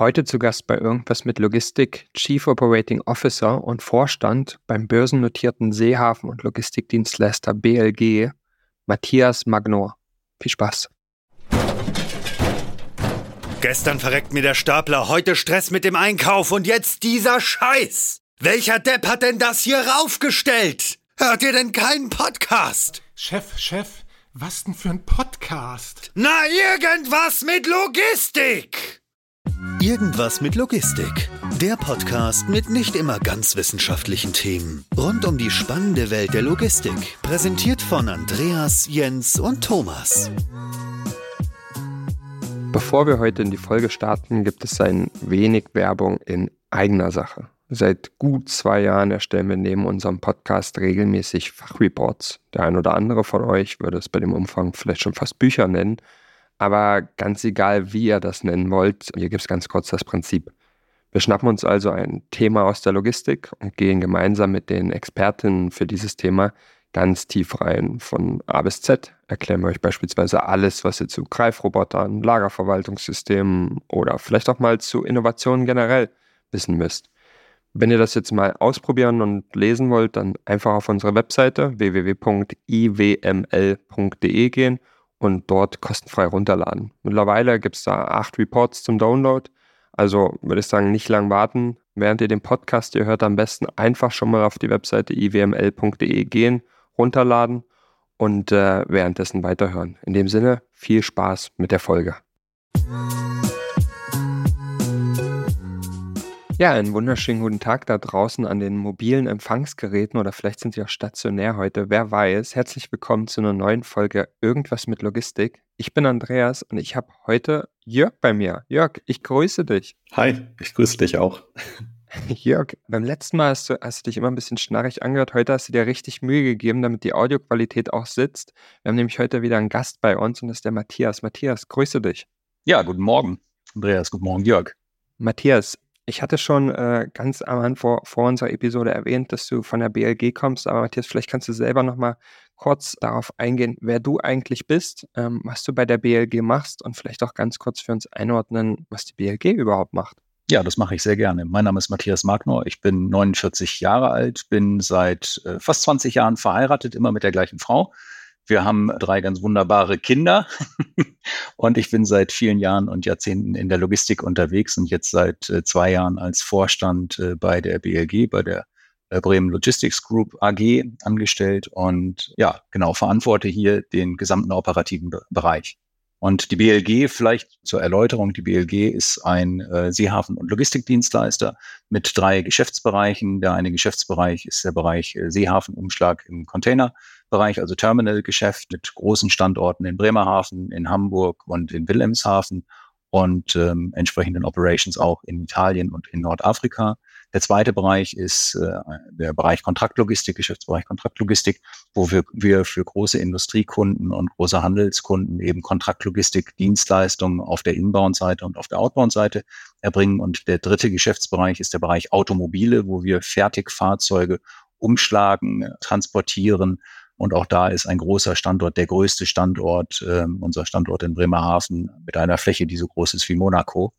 Heute zu Gast bei Irgendwas mit Logistik, Chief Operating Officer und Vorstand beim börsennotierten Seehafen- und Logistikdienstleister BLG, Matthias Magnor. Viel Spaß. Gestern verreckt mir der Stapler, heute Stress mit dem Einkauf und jetzt dieser Scheiß. Welcher Depp hat denn das hier raufgestellt? Hört ihr denn keinen Podcast? Chef, Chef, was denn für ein Podcast? Na, irgendwas mit Logistik! Irgendwas mit Logistik. Der Podcast mit nicht immer ganz wissenschaftlichen Themen. Rund um die spannende Welt der Logistik. Präsentiert von Andreas, Jens und Thomas. Bevor wir heute in die Folge starten, gibt es ein wenig Werbung in eigener Sache. Seit gut zwei Jahren erstellen wir neben unserem Podcast regelmäßig Fachreports. Der ein oder andere von euch würde es bei dem Umfang vielleicht schon fast Bücher nennen. Aber ganz egal, wie ihr das nennen wollt, hier gibt es ganz kurz das Prinzip. Wir schnappen uns also ein Thema aus der Logistik und gehen gemeinsam mit den Expertinnen für dieses Thema ganz tief rein. Von A bis Z erklären wir euch beispielsweise alles, was ihr zu Greifrobotern, Lagerverwaltungssystemen oder vielleicht auch mal zu Innovationen generell wissen müsst. Wenn ihr das jetzt mal ausprobieren und lesen wollt, dann einfach auf unsere Webseite www.iwml.de gehen und dort kostenfrei runterladen. Mittlerweile gibt es da acht Reports zum Download. Also würde ich sagen, nicht lang warten. Während ihr den Podcast ihr hört, am besten einfach schon mal auf die Webseite iwml.de gehen runterladen und äh, währenddessen weiterhören. In dem Sinne, viel Spaß mit der Folge. Ja, einen wunderschönen guten Tag da draußen an den mobilen Empfangsgeräten oder vielleicht sind Sie auch stationär heute, wer weiß. Herzlich willkommen zu einer neuen Folge Irgendwas mit Logistik. Ich bin Andreas und ich habe heute Jörg bei mir. Jörg, ich grüße dich. Hi, ich grüße dich auch. Jörg, beim letzten Mal hast du, hast du dich immer ein bisschen schnarrig angehört. Heute hast du dir richtig Mühe gegeben, damit die Audioqualität auch sitzt. Wir haben nämlich heute wieder einen Gast bei uns und das ist der Matthias. Matthias, grüße dich. Ja, guten Morgen, Andreas. Guten Morgen, Jörg. Matthias, ich hatte schon äh, ganz am Anfang vor, vor unserer Episode erwähnt, dass du von der BLG kommst, aber Matthias, vielleicht kannst du selber noch mal kurz darauf eingehen, wer du eigentlich bist, ähm, was du bei der BLG machst und vielleicht auch ganz kurz für uns einordnen, was die BLG überhaupt macht. Ja, das mache ich sehr gerne. Mein Name ist Matthias Magnor. Ich bin 49 Jahre alt, bin seit äh, fast 20 Jahren verheiratet, immer mit der gleichen Frau. Wir haben drei ganz wunderbare Kinder und ich bin seit vielen Jahren und Jahrzehnten in der Logistik unterwegs und jetzt seit äh, zwei Jahren als Vorstand äh, bei der BLG, bei der äh, Bremen Logistics Group AG angestellt und ja, genau, verantworte hier den gesamten operativen Bereich. Und die BLG, vielleicht zur Erläuterung, die BLG ist ein äh, Seehafen- und Logistikdienstleister mit drei Geschäftsbereichen. Der eine Geschäftsbereich ist der Bereich äh, Seehafenumschlag im Containerbereich, also Terminalgeschäft mit großen Standorten in Bremerhaven, in Hamburg und in Wilhelmshaven und ähm, entsprechenden Operations auch in Italien und in Nordafrika. Der zweite Bereich ist äh, der Bereich Kontraktlogistik, Geschäftsbereich Kontraktlogistik, wo wir, wir für große Industriekunden und große Handelskunden eben Kontraktlogistik, Dienstleistungen auf der Inbound-Seite und auf der Outbound-Seite erbringen. Und der dritte Geschäftsbereich ist der Bereich Automobile, wo wir Fertigfahrzeuge umschlagen, transportieren. Und auch da ist ein großer Standort, der größte Standort, äh, unser Standort in Bremerhaven mit einer Fläche, die so groß ist wie Monaco.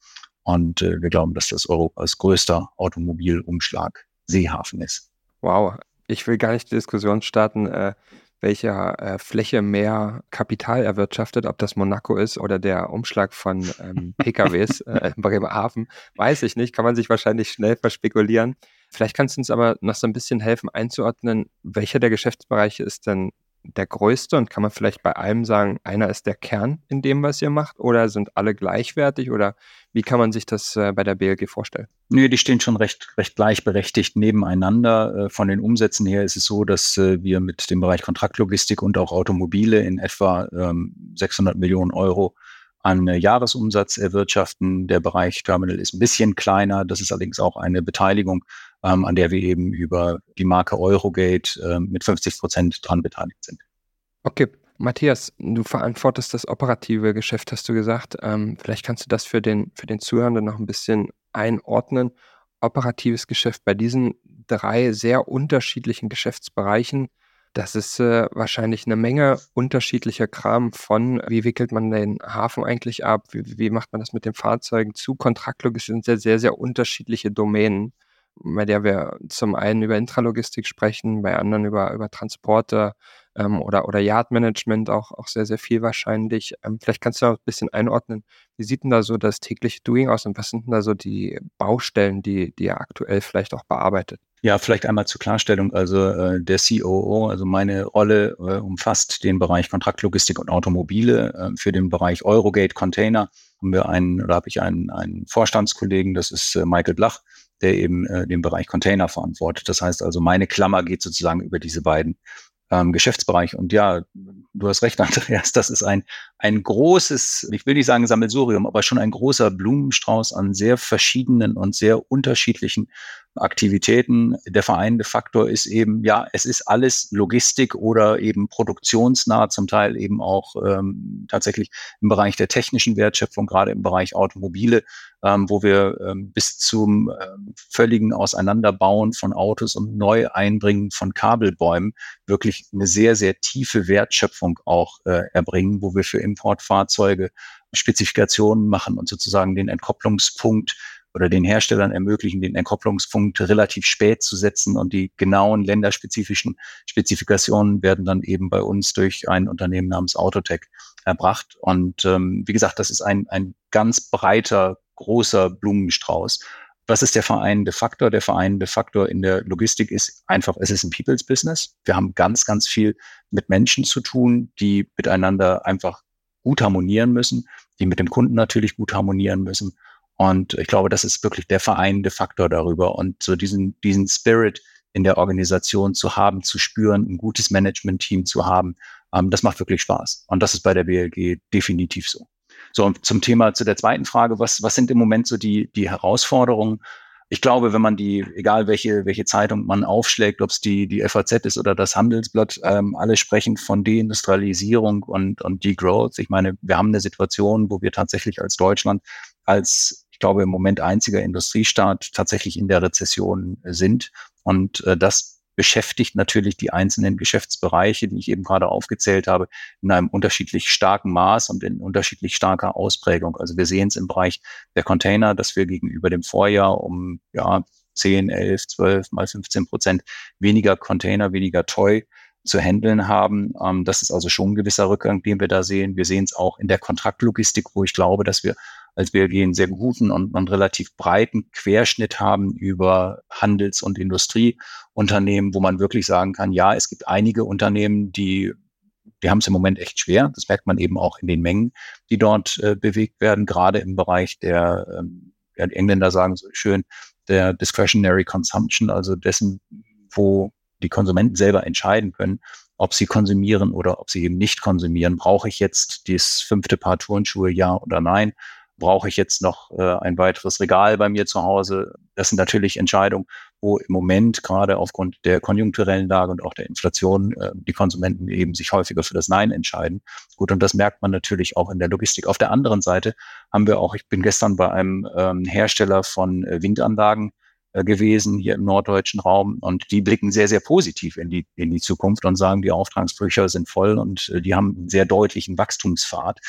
Und äh, wir glauben, dass das Europas größter Automobilumschlag Seehafen ist. Wow, ich will gar nicht die Diskussion starten, äh, welche äh, Fläche mehr Kapital erwirtschaftet, ob das Monaco ist oder der Umschlag von ähm, PKWs äh, in Bremerhaven, weiß ich nicht, kann man sich wahrscheinlich schnell verspekulieren. Vielleicht kannst du uns aber noch so ein bisschen helfen einzuordnen, welcher der Geschäftsbereiche ist denn der größte und kann man vielleicht bei einem sagen, einer ist der Kern in dem, was ihr macht oder sind alle gleichwertig oder wie kann man sich das äh, bei der BLG vorstellen? Nee, die stehen schon recht, recht gleichberechtigt nebeneinander. Äh, von den Umsätzen her ist es so, dass äh, wir mit dem Bereich Kontraktlogistik und auch Automobile in etwa ähm, 600 Millionen Euro an Jahresumsatz erwirtschaften. Der Bereich Terminal ist ein bisschen kleiner. Das ist allerdings auch eine Beteiligung ähm, an der wir eben über die Marke Eurogate äh, mit 50 Prozent dran beteiligt sind. Okay, Matthias, du verantwortest das operative Geschäft, hast du gesagt. Ähm, vielleicht kannst du das für den, für den Zuhörenden noch ein bisschen einordnen. Operatives Geschäft bei diesen drei sehr unterschiedlichen Geschäftsbereichen. Das ist äh, wahrscheinlich eine Menge unterschiedlicher Kram von, wie wickelt man den Hafen eigentlich ab, wie, wie macht man das mit den Fahrzeugen zu. Kontraktlogistik sind sehr, sehr, sehr unterschiedliche Domänen, bei der wir zum einen über Intralogistik sprechen, bei anderen über, über Transporte ähm, oder, oder Yardmanagement auch, auch sehr, sehr viel wahrscheinlich. Ähm, vielleicht kannst du auch ein bisschen einordnen, wie sieht denn da so das tägliche Doing aus und was sind denn da so die Baustellen, die, die ihr aktuell vielleicht auch bearbeitet? Ja, vielleicht einmal zur Klarstellung. Also äh, der COO, also meine Rolle äh, umfasst den Bereich Kontraktlogistik und Automobile. Äh, für den Bereich Eurogate Container haben wir einen, oder habe ich einen, einen Vorstandskollegen, das ist äh, Michael Blach, der eben äh, den Bereich Container verantwortet. Das heißt also, meine Klammer geht sozusagen über diese beiden ähm, Geschäftsbereich. Und ja, du hast recht, Andreas, das ist ein, ein großes, ich will nicht sagen Sammelsurium, aber schon ein großer Blumenstrauß an sehr verschiedenen und sehr unterschiedlichen Aktivitäten. Der vereinende Faktor ist eben, ja, es ist alles Logistik oder eben produktionsnah, zum Teil eben auch ähm, tatsächlich im Bereich der technischen Wertschöpfung, gerade im Bereich Automobile, ähm, wo wir ähm, bis zum ähm, völligen Auseinanderbauen von Autos und Neueinbringen von Kabelbäumen wirklich eine sehr, sehr tiefe Wertschöpfung auch äh, erbringen, wo wir für Importfahrzeuge Spezifikationen machen und sozusagen den Entkopplungspunkt oder den Herstellern ermöglichen, den Entkopplungspunkt relativ spät zu setzen und die genauen länderspezifischen Spezifikationen werden dann eben bei uns durch ein Unternehmen namens Autotech erbracht. Und ähm, wie gesagt, das ist ein, ein ganz breiter, großer Blumenstrauß. Was ist der vereinende Faktor? Der vereinende Faktor in der Logistik ist einfach, es ist ein People's Business. Wir haben ganz, ganz viel mit Menschen zu tun, die miteinander einfach gut harmonieren müssen, die mit dem Kunden natürlich gut harmonieren müssen und ich glaube, das ist wirklich der vereinende Faktor darüber. Und so diesen, diesen Spirit in der Organisation zu haben, zu spüren, ein gutes Management-Team zu haben, ähm, das macht wirklich Spaß. Und das ist bei der BLG definitiv so. So, und zum Thema, zu der zweiten Frage, was, was sind im Moment so die, die Herausforderungen? Ich glaube, wenn man die, egal welche, welche Zeitung man aufschlägt, ob es die, die FAZ ist oder das Handelsblatt, ähm, alle sprechen von Deindustrialisierung und, und Degrowth. Ich meine, wir haben eine Situation, wo wir tatsächlich als Deutschland als ich glaube, im Moment einziger Industriestaat tatsächlich in der Rezession sind. Und äh, das beschäftigt natürlich die einzelnen Geschäftsbereiche, die ich eben gerade aufgezählt habe, in einem unterschiedlich starken Maß und in unterschiedlich starker Ausprägung. Also wir sehen es im Bereich der Container, dass wir gegenüber dem Vorjahr um ja, 10, 11, 12 mal 15 Prozent weniger Container, weniger Toy zu handeln haben. Ähm, das ist also schon ein gewisser Rückgang, den wir da sehen. Wir sehen es auch in der Kontraktlogistik, wo ich glaube, dass wir als BLG einen sehr guten und, und relativ breiten Querschnitt haben über Handels- und Industrieunternehmen, wo man wirklich sagen kann, ja, es gibt einige Unternehmen, die die haben es im Moment echt schwer. Das merkt man eben auch in den Mengen, die dort äh, bewegt werden, gerade im Bereich der, ähm, ja, die Engländer sagen so schön, der Discretionary Consumption, also dessen, wo die Konsumenten selber entscheiden können, ob sie konsumieren oder ob sie eben nicht konsumieren. Brauche ich jetzt das fünfte Paar Turnschuhe, ja oder nein? Brauche ich jetzt noch äh, ein weiteres Regal bei mir zu Hause? Das sind natürlich Entscheidungen, wo im Moment gerade aufgrund der konjunkturellen Lage und auch der Inflation äh, die Konsumenten eben sich häufiger für das Nein entscheiden. Gut, und das merkt man natürlich auch in der Logistik. Auf der anderen Seite haben wir auch, ich bin gestern bei einem ähm, Hersteller von äh, Windanlagen äh, gewesen hier im norddeutschen Raum und die blicken sehr, sehr positiv in die, in die Zukunft und sagen, die Auftragsbücher sind voll und äh, die haben einen sehr deutlichen Wachstumspfad.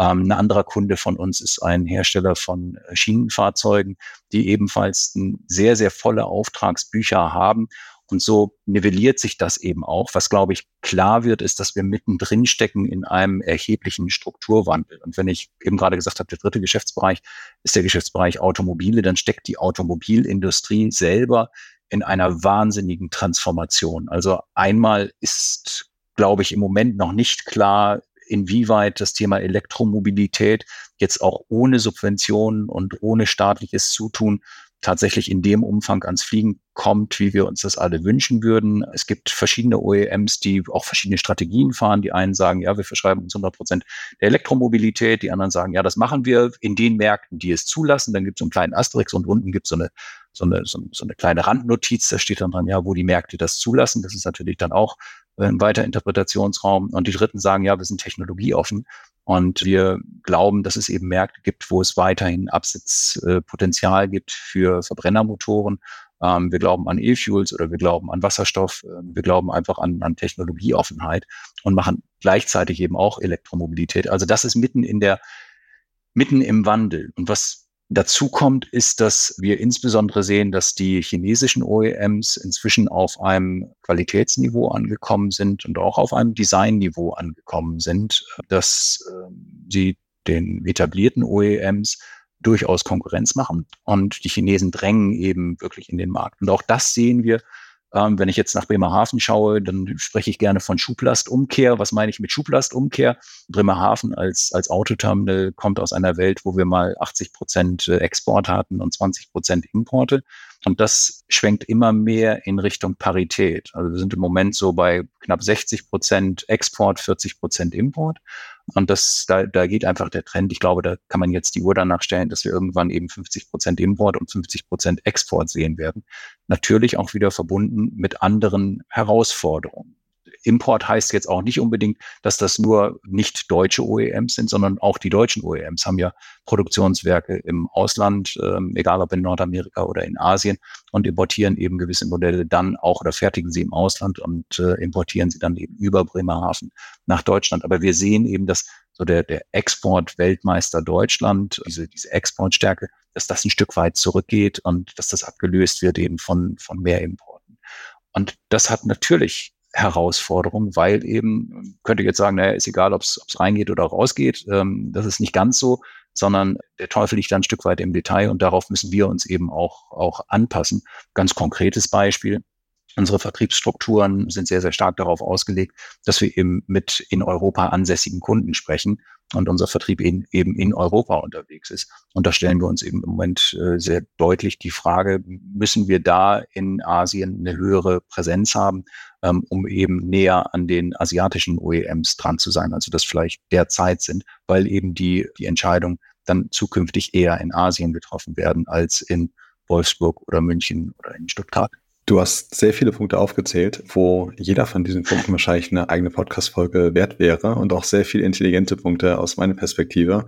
Ähm, ein anderer Kunde von uns ist ein Hersteller von äh, Schienenfahrzeugen, die ebenfalls sehr, sehr volle Auftragsbücher haben. Und so nivelliert sich das eben auch. Was, glaube ich, klar wird, ist, dass wir mittendrin stecken in einem erheblichen Strukturwandel. Und wenn ich eben gerade gesagt habe, der dritte Geschäftsbereich ist der Geschäftsbereich Automobile, dann steckt die Automobilindustrie selber in einer wahnsinnigen Transformation. Also einmal ist, glaube ich, im Moment noch nicht klar, inwieweit das Thema Elektromobilität jetzt auch ohne Subventionen und ohne staatliches Zutun tatsächlich in dem Umfang ans Fliegen kommt, wie wir uns das alle wünschen würden. Es gibt verschiedene OEMs, die auch verschiedene Strategien fahren. Die einen sagen, ja, wir verschreiben uns 100 Prozent der Elektromobilität. Die anderen sagen, ja, das machen wir in den Märkten, die es zulassen. Dann gibt es so einen kleinen Asterix und unten gibt es so eine, so, eine, so, eine kleine Randnotiz. Da steht dann dran, ja, wo die Märkte das zulassen. Das ist natürlich dann auch weiter Interpretationsraum. Und die Dritten sagen, ja, wir sind technologieoffen. Und wir glauben, dass es eben Märkte gibt, wo es weiterhin Absatzpotenzial gibt für Verbrennermotoren Ähm, wir glauben an E-Fuels oder wir glauben an Wasserstoff. Äh, wir glauben einfach an, an Technologieoffenheit und machen gleichzeitig eben auch Elektromobilität. Also das ist mitten in der, mitten im Wandel. Und was Dazu kommt, ist, dass wir insbesondere sehen, dass die chinesischen OEMs inzwischen auf einem Qualitätsniveau angekommen sind und auch auf einem Designniveau angekommen sind, dass äh, sie den etablierten OEMs durchaus Konkurrenz machen. Und die Chinesen drängen eben wirklich in den Markt. Und auch das sehen wir ähm, wenn ich jetzt nach Bremerhaven schaue, dann spreche ich gerne von Schublastumkehr. Was meine ich mit Schublastumkehr? Bremerhaven als, als Autoterminal kommt aus einer Welt, wo wir mal 80 Prozent äh, Export hatten und 20 Prozent Importe. Und das schwenkt immer mehr in Richtung Parität. Also wir sind im Moment so bei knapp 60 Prozent Export, 40 Prozent Import. Und das, da, da geht einfach der Trend. Ich glaube, da kann man jetzt die Uhr danach stellen, dass wir irgendwann eben 50 Prozent Import und 50 Prozent Export sehen werden. Natürlich auch wieder verbunden mit anderen Herausforderungen. Import heißt jetzt auch nicht unbedingt, dass das nur nicht deutsche OEMs sind, sondern auch die deutschen OEMs haben ja Produktionswerke im Ausland, ähm, egal ob in Nordamerika oder in Asien und importieren eben gewisse Modelle dann auch oder fertigen sie im Ausland und äh, importieren sie dann eben über Bremerhaven nach Deutschland. Aber wir sehen eben, dass so der, der Export-Weltmeister Deutschland, diese, diese Exportstärke, dass das ein Stück weit zurückgeht und dass das abgelöst wird eben von, von mehr Importen. Und das hat natürlich Herausforderung, weil eben, könnte jetzt sagen, naja, ist egal, ob es reingeht oder rausgeht. Ähm, das ist nicht ganz so, sondern der Teufel liegt ein Stück weit im Detail und darauf müssen wir uns eben auch, auch anpassen. Ganz konkretes Beispiel. Unsere Vertriebsstrukturen sind sehr, sehr stark darauf ausgelegt, dass wir eben mit in Europa ansässigen Kunden sprechen und unser Vertrieb in, eben in Europa unterwegs ist. Und da stellen wir uns eben im Moment äh, sehr deutlich die Frage, müssen wir da in Asien eine höhere Präsenz haben, ähm, um eben näher an den asiatischen OEMs dran zu sein, also das vielleicht derzeit sind, weil eben die, die Entscheidung dann zukünftig eher in Asien getroffen werden als in Wolfsburg oder München oder in Stuttgart. Du hast sehr viele Punkte aufgezählt, wo jeder von diesen Punkten wahrscheinlich eine eigene Podcast-Folge wert wäre und auch sehr viele intelligente Punkte aus meiner Perspektive.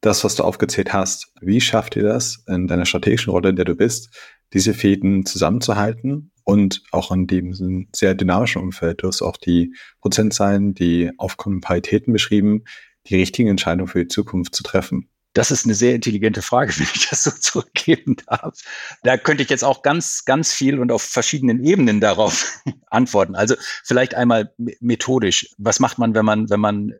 Das, was du aufgezählt hast, wie schafft ihr das in deiner strategischen Rolle, in der du bist, diese Fäden zusammenzuhalten und auch in dem sehr dynamischen Umfeld, du hast auch die Prozentzahlen, die aufkommenden Paritäten beschrieben, die richtigen Entscheidungen für die Zukunft zu treffen. Das ist eine sehr intelligente Frage, wenn ich das so zurückgeben darf. Da könnte ich jetzt auch ganz, ganz viel und auf verschiedenen Ebenen darauf antworten. Also vielleicht einmal methodisch. Was macht man, wenn man, wenn man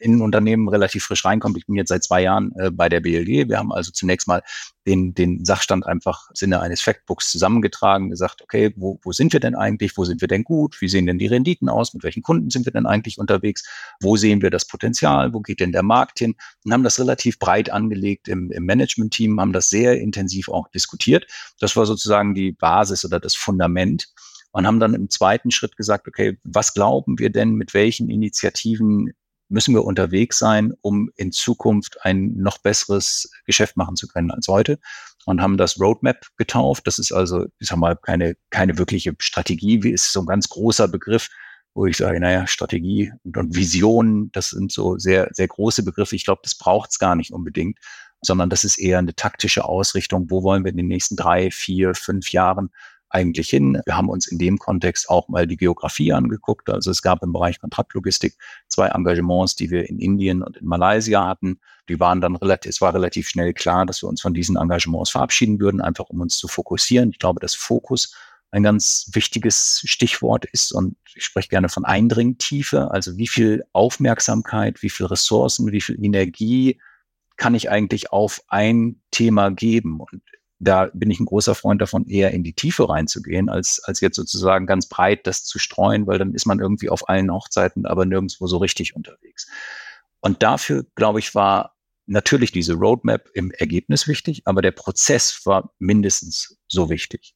in ein Unternehmen relativ frisch reinkommt. Ich bin jetzt seit zwei Jahren äh, bei der BLG. Wir haben also zunächst mal den, den Sachstand einfach im Sinne eines Factbooks zusammengetragen, gesagt, okay, wo, wo sind wir denn eigentlich? Wo sind wir denn gut? Wie sehen denn die Renditen aus? Mit welchen Kunden sind wir denn eigentlich unterwegs? Wo sehen wir das Potenzial? Wo geht denn der Markt hin? Und haben das relativ breit angelegt im, im Management-Team, haben das sehr intensiv auch diskutiert. Das war sozusagen die Basis oder das Fundament und haben dann im zweiten Schritt gesagt, okay, was glauben wir denn, mit welchen Initiativen müssen wir unterwegs sein, um in Zukunft ein noch besseres Geschäft machen zu können als heute und haben das Roadmap getauft. Das ist also, ich sag mal, keine, keine wirkliche Strategie, wie ist so ein ganz großer Begriff, wo ich sage, naja, Strategie und, und Vision, das sind so sehr, sehr große Begriffe. Ich glaube, das braucht es gar nicht unbedingt, sondern das ist eher eine taktische Ausrichtung. Wo wollen wir in den nächsten drei, vier, fünf Jahren eigentlich hin. Wir haben uns in dem Kontext auch mal die Geografie angeguckt. Also es gab im Bereich Kontraktlogistik zwei Engagements, die wir in Indien und in Malaysia hatten. Die waren dann relativ, es war relativ schnell klar, dass wir uns von diesen Engagements verabschieden würden, einfach um uns zu fokussieren. Ich glaube, dass Fokus ein ganz wichtiges Stichwort ist und ich spreche gerne von Eindringtiefe, also wie viel Aufmerksamkeit, wie viel Ressourcen, wie viel Energie kann ich eigentlich auf ein Thema geben? Und da bin ich ein großer Freund davon, eher in die Tiefe reinzugehen, als, als jetzt sozusagen ganz breit das zu streuen, weil dann ist man irgendwie auf allen Hochzeiten, aber nirgendwo so richtig unterwegs. Und dafür, glaube ich, war natürlich diese Roadmap im Ergebnis wichtig, aber der Prozess war mindestens so wichtig.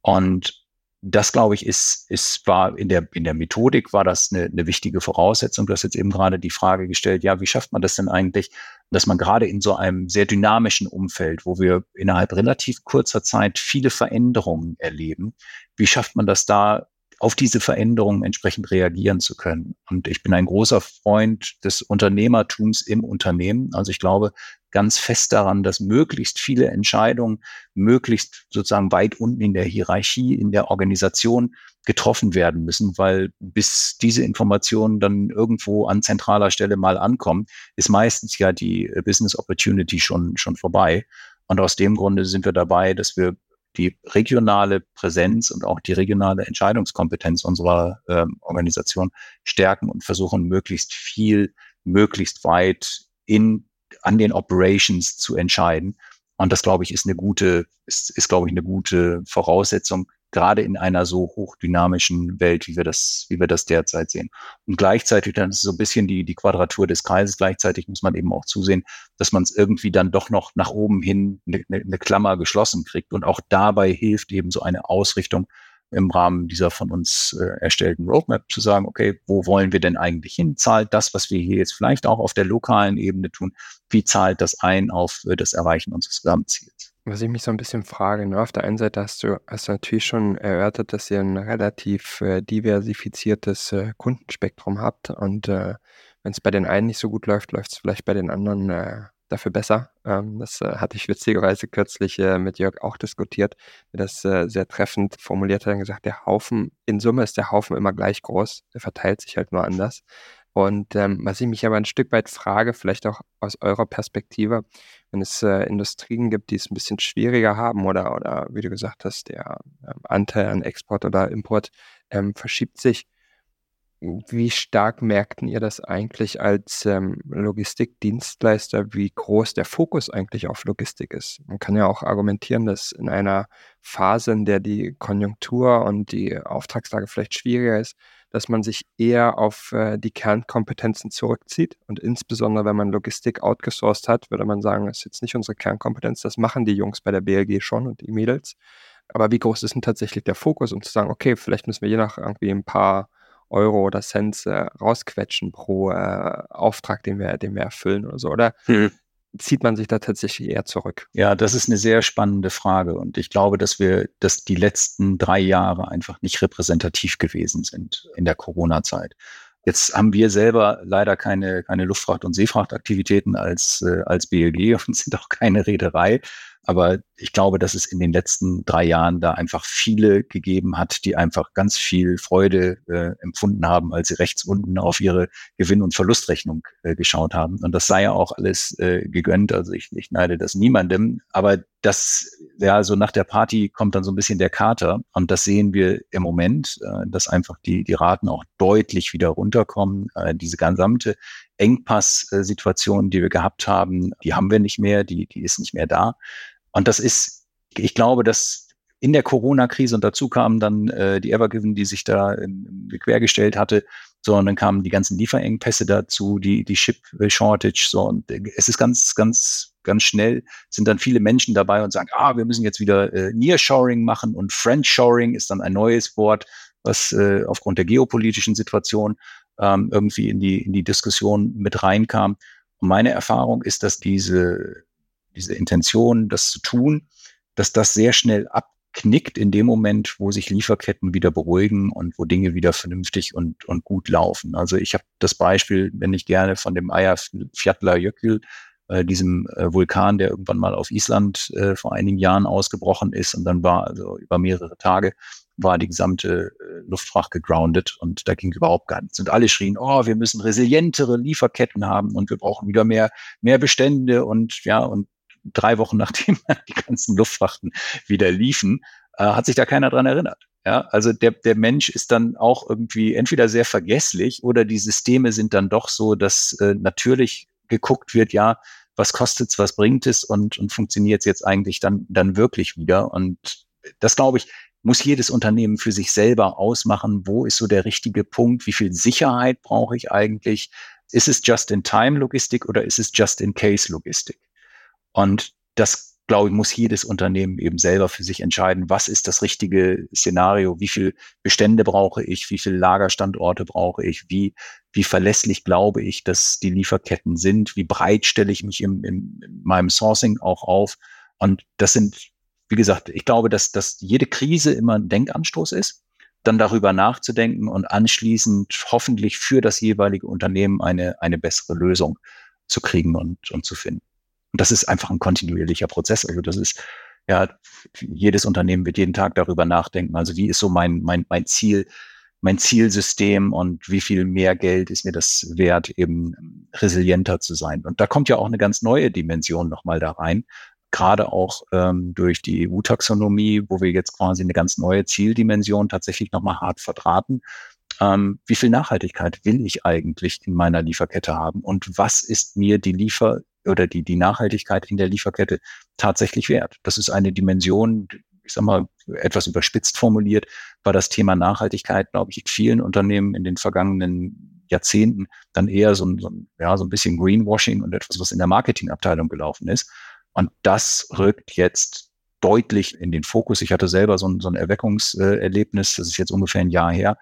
Und das, glaube ich, ist, ist, war in der, in der Methodik war das eine, eine wichtige Voraussetzung. Du hast jetzt eben gerade die Frage gestellt, ja, wie schafft man das denn eigentlich, dass man gerade in so einem sehr dynamischen Umfeld, wo wir innerhalb relativ kurzer Zeit viele Veränderungen erleben, wie schafft man das da, auf diese Veränderungen entsprechend reagieren zu können? Und ich bin ein großer Freund des Unternehmertums im Unternehmen. Also ich glaube, ganz fest daran, dass möglichst viele Entscheidungen möglichst sozusagen weit unten in der Hierarchie, in der Organisation getroffen werden müssen, weil bis diese Informationen dann irgendwo an zentraler Stelle mal ankommen, ist meistens ja die äh, Business Opportunity schon, schon vorbei. Und aus dem Grunde sind wir dabei, dass wir die regionale Präsenz und auch die regionale Entscheidungskompetenz unserer ähm, Organisation stärken und versuchen, möglichst viel, möglichst weit in, an den Operations zu entscheiden. Und das, glaube ich, ist eine gute, ist, ist glaube ich, eine gute Voraussetzung, gerade in einer so hochdynamischen Welt, wie wir das, wie wir das derzeit sehen. Und gleichzeitig dann ist so ein bisschen die, die Quadratur des Kreises. Gleichzeitig muss man eben auch zusehen, dass man es irgendwie dann doch noch nach oben hin eine, eine Klammer geschlossen kriegt. Und auch dabei hilft eben so eine Ausrichtung im Rahmen dieser von uns äh, erstellten Roadmap zu sagen, okay, wo wollen wir denn eigentlich hin? Zahlt das, was wir hier jetzt vielleicht auch auf der lokalen Ebene tun, wie zahlt das ein auf äh, das Erreichen unseres Gesamtziels? Was ich mich so ein bisschen frage, ne? auf der einen Seite hast du, hast du natürlich schon erörtert, dass ihr ein relativ äh, diversifiziertes äh, Kundenspektrum habt und äh, wenn es bei den einen nicht so gut läuft, läuft es vielleicht bei den anderen äh, dafür besser. Ähm, das äh, hatte ich witzigerweise kürzlich äh, mit Jörg auch diskutiert, der das äh, sehr treffend formuliert hat und gesagt, der Haufen, in Summe ist der Haufen immer gleich groß, der verteilt sich halt nur anders. Und ähm, was ich mich aber ein Stück weit frage, vielleicht auch aus eurer Perspektive, wenn es äh, Industrien gibt, die es ein bisschen schwieriger haben oder, oder wie du gesagt hast, der ähm, Anteil an Export oder Import ähm, verschiebt sich, wie stark merkten ihr das eigentlich als ähm, Logistikdienstleister, wie groß der Fokus eigentlich auf Logistik ist? Man kann ja auch argumentieren, dass in einer Phase, in der die Konjunktur und die Auftragslage vielleicht schwieriger ist, dass man sich eher auf äh, die Kernkompetenzen zurückzieht. Und insbesondere, wenn man Logistik outgesourced hat, würde man sagen, das ist jetzt nicht unsere Kernkompetenz, das machen die Jungs bei der BLG schon und die Mädels. Aber wie groß ist denn tatsächlich der Fokus, um zu sagen, okay, vielleicht müssen wir je nach irgendwie ein paar Euro oder Cents äh, rausquetschen pro äh, Auftrag, den wir, den wir erfüllen oder so, oder? Hm zieht man sich da tatsächlich eher zurück? Ja, das ist eine sehr spannende Frage. Und ich glaube, dass wir, dass die letzten drei Jahre einfach nicht repräsentativ gewesen sind in der Corona-Zeit. Jetzt haben wir selber leider keine, keine Luftfracht- und Seefrachtaktivitäten als, äh, als BLG und sind auch keine Reederei. Aber ich glaube, dass es in den letzten drei Jahren da einfach viele gegeben hat, die einfach ganz viel Freude äh, empfunden haben, als sie rechts unten auf ihre Gewinn- und Verlustrechnung äh, geschaut haben. Und das sei ja auch alles äh, gegönnt. Also ich, ich neide das niemandem. Aber das, ja, so nach der Party kommt dann so ein bisschen der Kater. Und das sehen wir im Moment, äh, dass einfach die, die Raten auch deutlich wieder runterkommen. Äh, diese gesamte Engpass-Situation, die wir gehabt haben, die haben wir nicht mehr, die, die ist nicht mehr da. Und das ist, ich glaube, dass in der Corona-Krise und dazu kam dann äh, die Evergiven, die sich da ähm, quergestellt hatte, so und dann kamen die ganzen Lieferengpässe dazu, die die Chip-Shortage, so und äh, es ist ganz, ganz, ganz schnell sind dann viele Menschen dabei und sagen, ah, wir müssen jetzt wieder äh, Nearshoring machen und Friendshoring ist dann ein neues Wort, was äh, aufgrund der geopolitischen Situation ähm, irgendwie in die in die Diskussion mit reinkam. Und meine Erfahrung ist, dass diese diese Intention, das zu tun, dass das sehr schnell abknickt in dem Moment, wo sich Lieferketten wieder beruhigen und wo Dinge wieder vernünftig und, und gut laufen. Also ich habe das Beispiel, wenn ich gerne von dem Eyjafjallajökull, äh, diesem äh, Vulkan, der irgendwann mal auf Island äh, vor einigen Jahren ausgebrochen ist und dann war also über mehrere Tage war die gesamte äh, Luftfracht gegroundet und da ging überhaupt gar nichts. Und alle schrien, oh, wir müssen resilientere Lieferketten haben und wir brauchen wieder mehr, mehr Bestände und ja, und drei Wochen nachdem die ganzen Luftfrachten wieder liefen, äh, hat sich da keiner dran erinnert. Ja, also der, der Mensch ist dann auch irgendwie entweder sehr vergesslich oder die Systeme sind dann doch so, dass äh, natürlich geguckt wird, ja, was kostet's, was bringt es und, und funktioniert es jetzt eigentlich dann, dann wirklich wieder. Und das glaube ich, muss jedes Unternehmen für sich selber ausmachen, wo ist so der richtige Punkt, wie viel Sicherheit brauche ich eigentlich? Ist es Just-in-Time-Logistik oder ist es Just-in-Case-Logistik? Und das, glaube ich, muss jedes Unternehmen eben selber für sich entscheiden, was ist das richtige Szenario, wie viel Bestände brauche ich, wie viele Lagerstandorte brauche ich, wie, wie verlässlich glaube ich, dass die Lieferketten sind, wie breit stelle ich mich im, im, in meinem Sourcing auch auf. Und das sind, wie gesagt, ich glaube, dass, dass jede Krise immer ein Denkanstoß ist dann darüber nachzudenken und anschließend hoffentlich für das jeweilige Unternehmen eine, eine bessere Lösung zu kriegen und, und zu finden. Und das ist einfach ein kontinuierlicher Prozess. Also das ist, ja, jedes Unternehmen wird jeden Tag darüber nachdenken. Also wie ist so mein, mein, mein Ziel, mein Zielsystem und wie viel mehr Geld ist mir das wert, eben resilienter zu sein. Und da kommt ja auch eine ganz neue Dimension nochmal da rein, gerade auch ähm, durch die EU-Taxonomie, wo wir jetzt quasi eine ganz neue Zieldimension tatsächlich nochmal hart verdrahten. Ähm, wie viel Nachhaltigkeit will ich eigentlich in meiner Lieferkette haben und was ist mir die Liefer oder die, die Nachhaltigkeit in der Lieferkette tatsächlich wert? Das ist eine Dimension, ich sag mal, etwas überspitzt formuliert, war das Thema Nachhaltigkeit, glaube ich, in vielen Unternehmen in den vergangenen Jahrzehnten dann eher so ein, so ein, ja, so ein bisschen Greenwashing und etwas, was in der Marketingabteilung gelaufen ist. Und das rückt jetzt deutlich in den Fokus. Ich hatte selber so ein, so ein Erweckungserlebnis, das ist jetzt ungefähr ein Jahr her,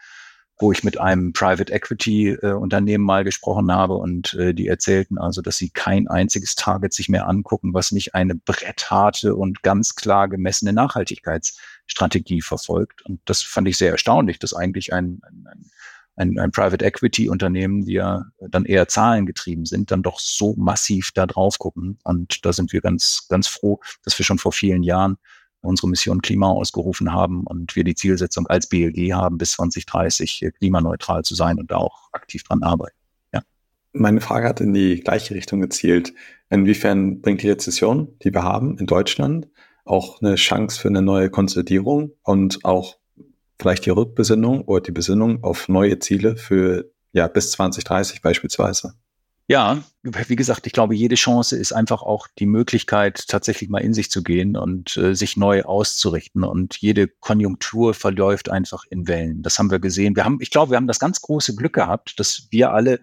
wo ich mit einem Private Equity äh, Unternehmen mal gesprochen habe und äh, die erzählten also, dass sie kein einziges Target sich mehr angucken, was nicht eine brettharte und ganz klar gemessene Nachhaltigkeitsstrategie verfolgt. Und das fand ich sehr erstaunlich, dass eigentlich ein, ein, ein, ein Private Equity Unternehmen, die ja dann eher zahlengetrieben sind, dann doch so massiv da drauf gucken. Und da sind wir ganz, ganz froh, dass wir schon vor vielen Jahren unsere Mission Klima ausgerufen haben und wir die Zielsetzung als BLG haben, bis 2030 klimaneutral zu sein und da auch aktiv dran arbeiten. Ja. Meine Frage hat in die gleiche Richtung gezielt. Inwiefern bringt die Rezession, die wir haben in Deutschland, auch eine Chance für eine neue Konsolidierung und auch vielleicht die Rückbesinnung oder die Besinnung auf neue Ziele für ja bis 2030 beispielsweise? Ja, wie gesagt, ich glaube, jede Chance ist einfach auch die Möglichkeit, tatsächlich mal in sich zu gehen und äh, sich neu auszurichten. Und jede Konjunktur verläuft einfach in Wellen. Das haben wir gesehen. Wir haben, ich glaube, wir haben das ganz große Glück gehabt, dass wir alle,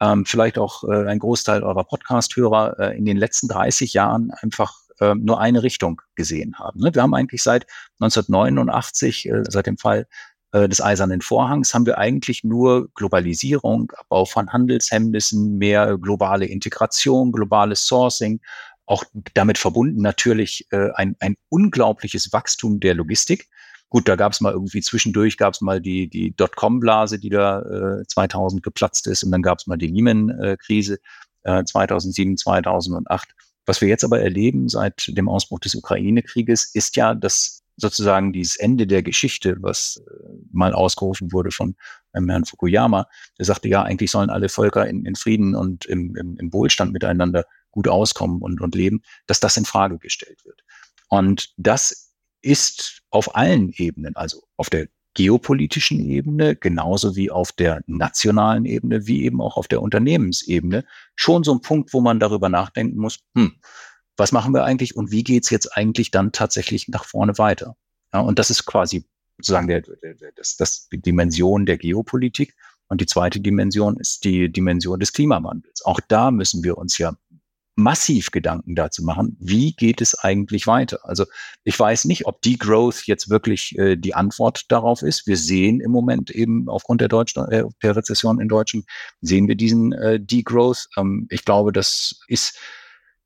ähm, vielleicht auch äh, ein Großteil eurer Podcast-Hörer, äh, in den letzten 30 Jahren einfach äh, nur eine Richtung gesehen haben. Ne? Wir haben eigentlich seit 1989, äh, seit dem Fall äh, des Eisernen Vorhangs haben wir eigentlich nur Globalisierung, Abbau von Handelshemmnissen, mehr globale Integration, globales Sourcing, auch damit verbunden natürlich äh, ein, ein unglaubliches Wachstum der Logistik. Gut, da gab es mal irgendwie zwischendurch gab es mal die die Dotcom-Blase, die da äh, 2000 geplatzt ist, und dann gab es mal die Lehman-Krise äh, 2007, 2008. Was wir jetzt aber erleben seit dem Ausbruch des Ukraine-Krieges, ist ja, dass sozusagen dieses Ende der Geschichte, was äh, mal ausgerufen wurde von ähm, Herrn Fukuyama, der sagte, ja, eigentlich sollen alle Völker in, in Frieden und im, im, im Wohlstand miteinander gut auskommen und, und leben, dass das in Frage gestellt wird. Und das ist auf allen Ebenen, also auf der geopolitischen Ebene, genauso wie auf der nationalen Ebene, wie eben auch auf der Unternehmensebene, schon so ein Punkt, wo man darüber nachdenken muss, hm, was machen wir eigentlich und wie geht's jetzt eigentlich dann tatsächlich nach vorne weiter? Ja, und das ist quasi sozusagen der, der, das, das die Dimension der Geopolitik. Und die zweite Dimension ist die Dimension des Klimawandels. Auch da müssen wir uns ja massiv Gedanken dazu machen, wie geht es eigentlich weiter? Also ich weiß nicht, ob Degrowth jetzt wirklich äh, die Antwort darauf ist. Wir sehen im Moment eben aufgrund der, Deutschland, äh, der Rezession in Deutschland, sehen wir diesen äh, Degrowth. Ähm, ich glaube, das ist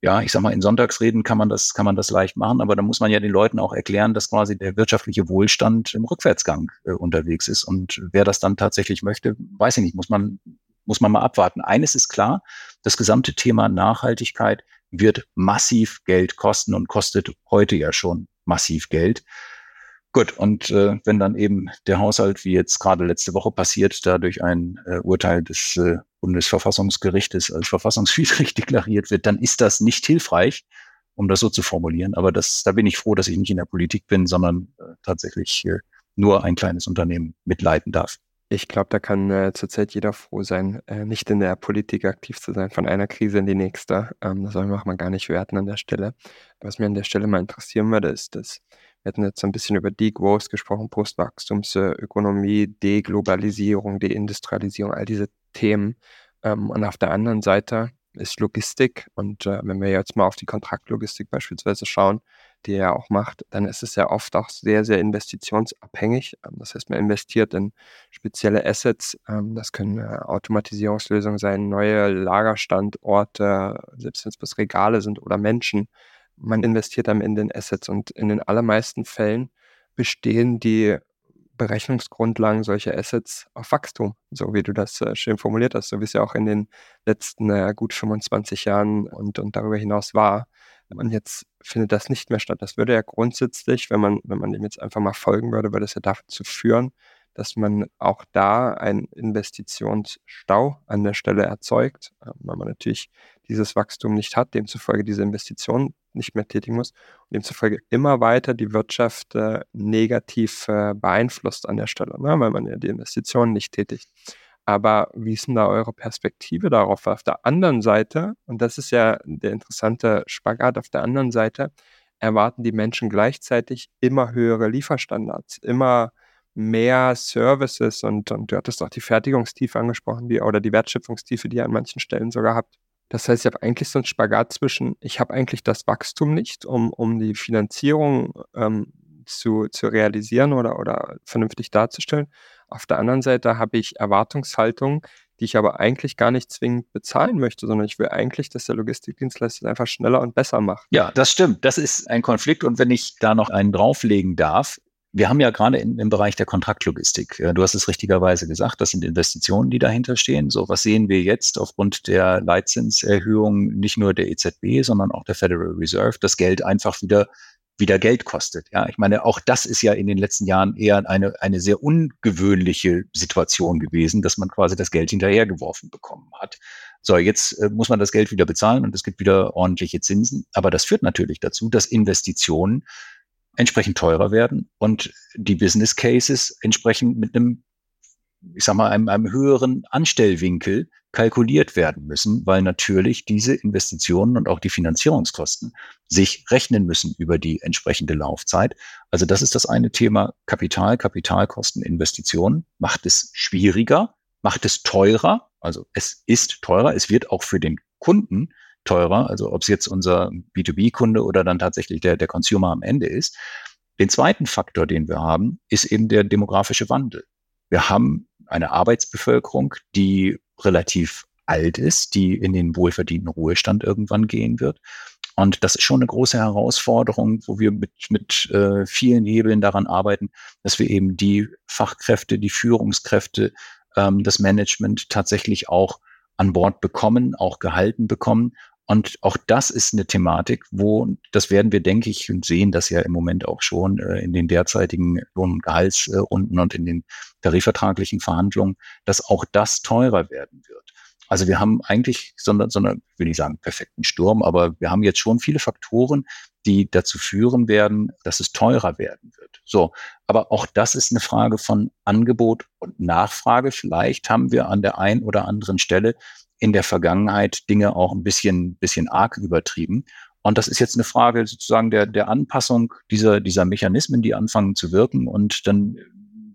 ja, ich sag mal, in Sonntagsreden kann man das, kann man das leicht machen, aber da muss man ja den Leuten auch erklären, dass quasi der wirtschaftliche Wohlstand im Rückwärtsgang äh, unterwegs ist. Und wer das dann tatsächlich möchte, weiß ich nicht, muss man, muss man mal abwarten. Eines ist klar, das gesamte Thema Nachhaltigkeit wird massiv Geld kosten und kostet heute ja schon massiv Geld. Gut, und äh, wenn dann eben der Haushalt, wie jetzt gerade letzte Woche passiert, dadurch ein äh, Urteil des äh, Bundesverfassungsgerichtes als verfassungswidrig deklariert wird, dann ist das nicht hilfreich, um das so zu formulieren. Aber das, da bin ich froh, dass ich nicht in der Politik bin, sondern äh, tatsächlich äh, nur ein kleines Unternehmen mitleiten darf. Ich glaube, da kann äh, zurzeit jeder froh sein, äh, nicht in der Politik aktiv zu sein, von einer Krise in die nächste. Ähm, das soll man gar nicht werten an der Stelle. Was mir an der Stelle mal interessieren würde, ist, dass wir hatten jetzt ein bisschen über Degrowth gesprochen, Postwachstumsökonomie, Deglobalisierung, Deindustrialisierung, all diese Themen. Ähm, und auf der anderen Seite ist Logistik. Und äh, wenn wir jetzt mal auf die Kontraktlogistik beispielsweise schauen, die er auch macht, dann ist es ja oft auch sehr, sehr investitionsabhängig. Ähm, das heißt, man investiert in spezielle Assets. Ähm, das können äh, Automatisierungslösungen sein, neue Lagerstandorte, selbst wenn es bis Regale sind oder Menschen man investiert am Ende in Assets und in den allermeisten Fällen bestehen die Berechnungsgrundlagen solcher Assets auf Wachstum, so wie du das äh, schön formuliert hast, so wie es ja auch in den letzten äh, gut 25 Jahren und, und darüber hinaus war. Und jetzt findet das nicht mehr statt. Das würde ja grundsätzlich, wenn man, wenn man dem jetzt einfach mal folgen würde, würde es ja dazu führen, dass man auch da einen Investitionsstau an der Stelle erzeugt, äh, weil man natürlich dieses Wachstum nicht hat, demzufolge diese Investitionen nicht mehr tätigen muss und demzufolge immer weiter die Wirtschaft äh, negativ äh, beeinflusst an der Stelle, ne, weil man ja die Investitionen nicht tätigt. Aber wie ist denn da eure Perspektive darauf? Auf der anderen Seite, und das ist ja der interessante Spagat, auf der anderen Seite erwarten die Menschen gleichzeitig immer höhere Lieferstandards, immer mehr Services und, und du hattest auch die Fertigungstiefe angesprochen, die, oder die Wertschöpfungstiefe, die ihr an manchen Stellen sogar habt. Das heißt, ich habe eigentlich so einen Spagat zwischen, ich habe eigentlich das Wachstum nicht, um, um die Finanzierung ähm, zu, zu realisieren oder, oder vernünftig darzustellen. Auf der anderen Seite habe ich Erwartungshaltung, die ich aber eigentlich gar nicht zwingend bezahlen möchte, sondern ich will eigentlich, dass der Logistikdienstleister einfach schneller und besser macht. Ja, das stimmt. Das ist ein Konflikt. Und wenn ich da noch einen drauflegen darf, wir haben ja gerade in, im Bereich der Kontraktlogistik, du hast es richtigerweise gesagt, das sind Investitionen, die dahinter stehen. So, was sehen wir jetzt aufgrund der Leitzinserhöhung nicht nur der EZB, sondern auch der Federal Reserve, das Geld einfach wieder wieder Geld kostet. Ja, ich meine, auch das ist ja in den letzten Jahren eher eine, eine sehr ungewöhnliche Situation gewesen, dass man quasi das Geld hinterhergeworfen bekommen hat. So, jetzt äh, muss man das Geld wieder bezahlen und es gibt wieder ordentliche Zinsen. Aber das führt natürlich dazu, dass Investitionen entsprechend teurer werden und die Business Cases entsprechend mit einem, ich sag mal, einem, einem höheren Anstellwinkel kalkuliert werden müssen, weil natürlich diese Investitionen und auch die Finanzierungskosten sich rechnen müssen über die entsprechende Laufzeit. Also das ist das eine Thema Kapital, Kapitalkosten, Investitionen. Macht es schwieriger, macht es teurer. Also es ist teurer. Es wird auch für den Kunden teurer, also ob es jetzt unser B2B-Kunde oder dann tatsächlich der, der Consumer am Ende ist. Den zweiten Faktor, den wir haben, ist eben der demografische Wandel. Wir haben eine Arbeitsbevölkerung, die relativ alt ist, die in den wohlverdienten Ruhestand irgendwann gehen wird. Und das ist schon eine große Herausforderung, wo wir mit, mit äh, vielen Hebeln daran arbeiten, dass wir eben die Fachkräfte, die Führungskräfte, ähm, das Management tatsächlich auch an Bord bekommen, auch gehalten bekommen und auch das ist eine Thematik, wo, das werden wir, denke ich, und sehen das ja im Moment auch schon äh, in den derzeitigen Lohn- und Gehaltsrunden und in den tarifvertraglichen Verhandlungen, dass auch das teurer werden wird. Also wir haben eigentlich so eine, so eine, will ich sagen, perfekten Sturm, aber wir haben jetzt schon viele Faktoren, die dazu führen werden, dass es teurer werden wird. So. Aber auch das ist eine Frage von Angebot und Nachfrage. Vielleicht haben wir an der einen oder anderen Stelle in der Vergangenheit Dinge auch ein bisschen, bisschen arg übertrieben. Und das ist jetzt eine Frage sozusagen der, der Anpassung dieser, dieser Mechanismen, die anfangen zu wirken. Und dann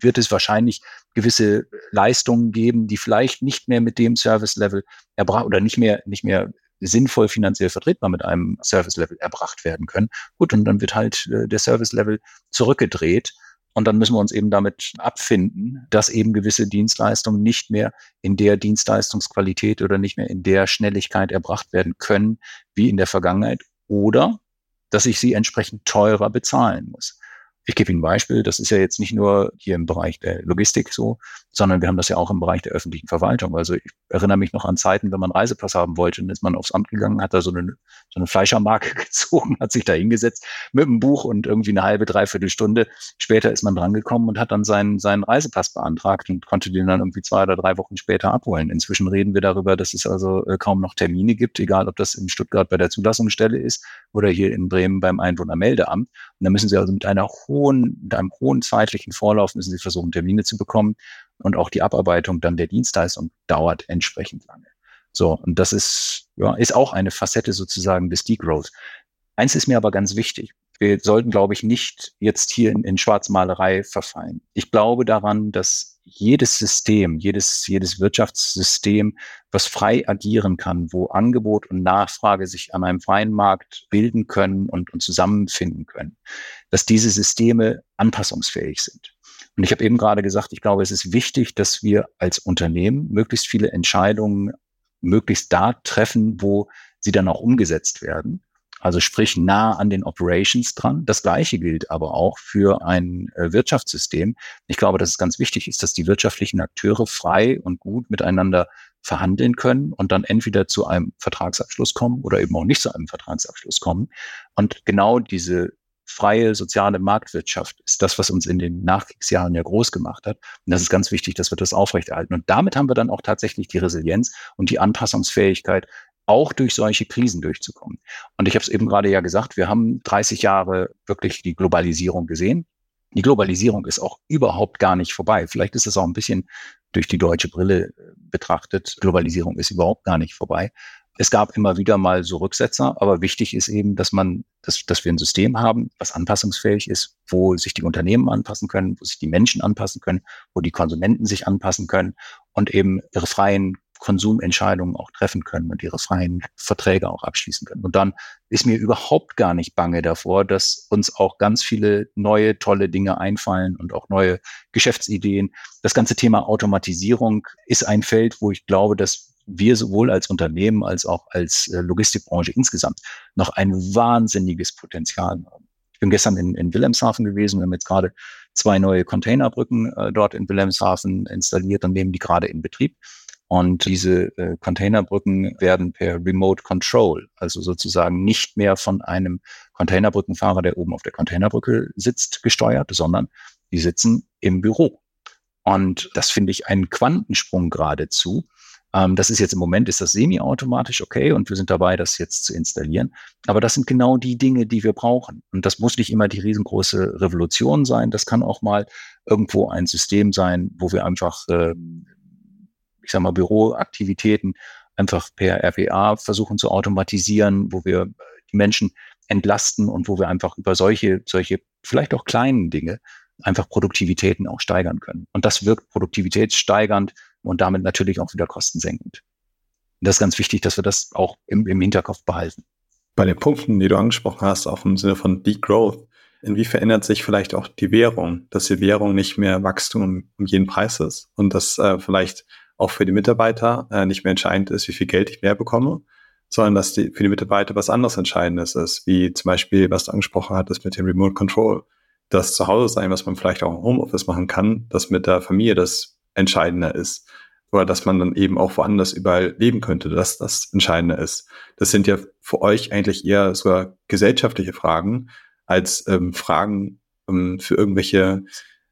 wird es wahrscheinlich gewisse Leistungen geben, die vielleicht nicht mehr mit dem Service-Level erbracht oder nicht mehr, nicht mehr sinnvoll finanziell vertretbar mit einem Service-Level erbracht werden können. Gut, und dann wird halt äh, der Service-Level zurückgedreht. Und dann müssen wir uns eben damit abfinden, dass eben gewisse Dienstleistungen nicht mehr in der Dienstleistungsqualität oder nicht mehr in der Schnelligkeit erbracht werden können wie in der Vergangenheit oder dass ich sie entsprechend teurer bezahlen muss. Ich gebe Ihnen ein Beispiel. Das ist ja jetzt nicht nur hier im Bereich der Logistik so, sondern wir haben das ja auch im Bereich der öffentlichen Verwaltung. Also ich erinnere mich noch an Zeiten, wenn man Reisepass haben wollte, dann ist man aufs Amt gegangen, hat da so eine, so eine Fleischermarke gezogen, hat sich da hingesetzt mit einem Buch und irgendwie eine halbe, dreiviertel Stunde später ist man drangekommen und hat dann seinen, seinen Reisepass beantragt und konnte den dann irgendwie zwei oder drei Wochen später abholen. Inzwischen reden wir darüber, dass es also äh, kaum noch Termine gibt, egal ob das in Stuttgart bei der Zulassungsstelle ist oder hier in Bremen beim Einwohnermeldeamt. Und da müssen Sie also mit einer hohen, mit einem hohen zeitlichen Vorlauf müssen Sie versuchen, Termine zu bekommen und auch die Abarbeitung dann der Dienstleistung dauert entsprechend lange. So, und das ist, ja, ist auch eine Facette sozusagen des Degrowth. Eins ist mir aber ganz wichtig. Wir sollten, glaube ich, nicht jetzt hier in, in Schwarzmalerei verfallen. Ich glaube daran, dass jedes System, jedes, jedes Wirtschaftssystem, was frei agieren kann, wo Angebot und Nachfrage sich an einem freien Markt bilden können und, und zusammenfinden können, dass diese Systeme anpassungsfähig sind. Und ich habe eben gerade gesagt, ich glaube, es ist wichtig, dass wir als Unternehmen möglichst viele Entscheidungen möglichst da treffen, wo sie dann auch umgesetzt werden. Also sprich nah an den Operations dran. Das Gleiche gilt aber auch für ein äh, Wirtschaftssystem. Ich glaube, dass es ganz wichtig ist, dass die wirtschaftlichen Akteure frei und gut miteinander verhandeln können und dann entweder zu einem Vertragsabschluss kommen oder eben auch nicht zu einem Vertragsabschluss kommen. Und genau diese freie soziale Marktwirtschaft ist das, was uns in den Nachkriegsjahren ja groß gemacht hat. Und das ist ganz wichtig, dass wir das aufrechterhalten. Und damit haben wir dann auch tatsächlich die Resilienz und die Anpassungsfähigkeit, auch durch solche Krisen durchzukommen. Und ich habe es eben gerade ja gesagt, wir haben 30 Jahre wirklich die Globalisierung gesehen. Die Globalisierung ist auch überhaupt gar nicht vorbei. Vielleicht ist es auch ein bisschen durch die deutsche Brille äh, betrachtet. Globalisierung ist überhaupt gar nicht vorbei. Es gab immer wieder mal so Rücksetzer, aber wichtig ist eben, dass man, dass, dass wir ein System haben, was anpassungsfähig ist, wo sich die Unternehmen anpassen können, wo sich die Menschen anpassen können, wo die Konsumenten sich anpassen können und eben ihre freien Konsumentscheidungen auch treffen können und ihre freien Verträge auch abschließen können. Und dann ist mir überhaupt gar nicht bange davor, dass uns auch ganz viele neue, tolle Dinge einfallen und auch neue Geschäftsideen. Das ganze Thema Automatisierung ist ein Feld, wo ich glaube, dass wir sowohl als Unternehmen als auch als äh, Logistikbranche insgesamt noch ein wahnsinniges Potenzial haben. Ich bin gestern in, in Wilhelmshaven gewesen. Wir haben jetzt gerade zwei neue Containerbrücken äh, dort in Wilhelmshaven installiert und nehmen die gerade in Betrieb. Und diese äh, Containerbrücken werden per Remote Control, also sozusagen nicht mehr von einem Containerbrückenfahrer, der oben auf der Containerbrücke sitzt, gesteuert, sondern die sitzen im Büro. Und das finde ich einen Quantensprung geradezu. Ähm, das ist jetzt im Moment, ist das semi-automatisch okay und wir sind dabei, das jetzt zu installieren. Aber das sind genau die Dinge, die wir brauchen. Und das muss nicht immer die riesengroße Revolution sein. Das kann auch mal irgendwo ein System sein, wo wir einfach äh, ich sag mal, Büroaktivitäten einfach per RPA versuchen zu automatisieren, wo wir die Menschen entlasten und wo wir einfach über solche, solche vielleicht auch kleinen Dinge einfach Produktivitäten auch steigern können. Und das wirkt produktivitätssteigernd und damit natürlich auch wieder kostensenkend. Und das ist ganz wichtig, dass wir das auch im, im Hinterkopf behalten. Bei den Punkten, die du angesprochen hast, auch im Sinne von Degrowth, Inwie verändert sich vielleicht auch die Währung, dass die Währung nicht mehr Wachstum um jeden Preis ist und dass äh, vielleicht auch für die Mitarbeiter äh, nicht mehr entscheidend ist, wie viel Geld ich mehr bekomme, sondern dass die, für die Mitarbeiter was anderes Entscheidendes ist, wie zum Beispiel, was du angesprochen hattest mit dem Remote Control. Das Zuhause sein, was man vielleicht auch im Homeoffice machen kann, das mit der Familie das Entscheidende ist. Oder dass man dann eben auch woanders überall leben könnte, dass das Entscheidende ist. Das sind ja für euch eigentlich eher sogar gesellschaftliche Fragen als ähm, Fragen ähm, für irgendwelche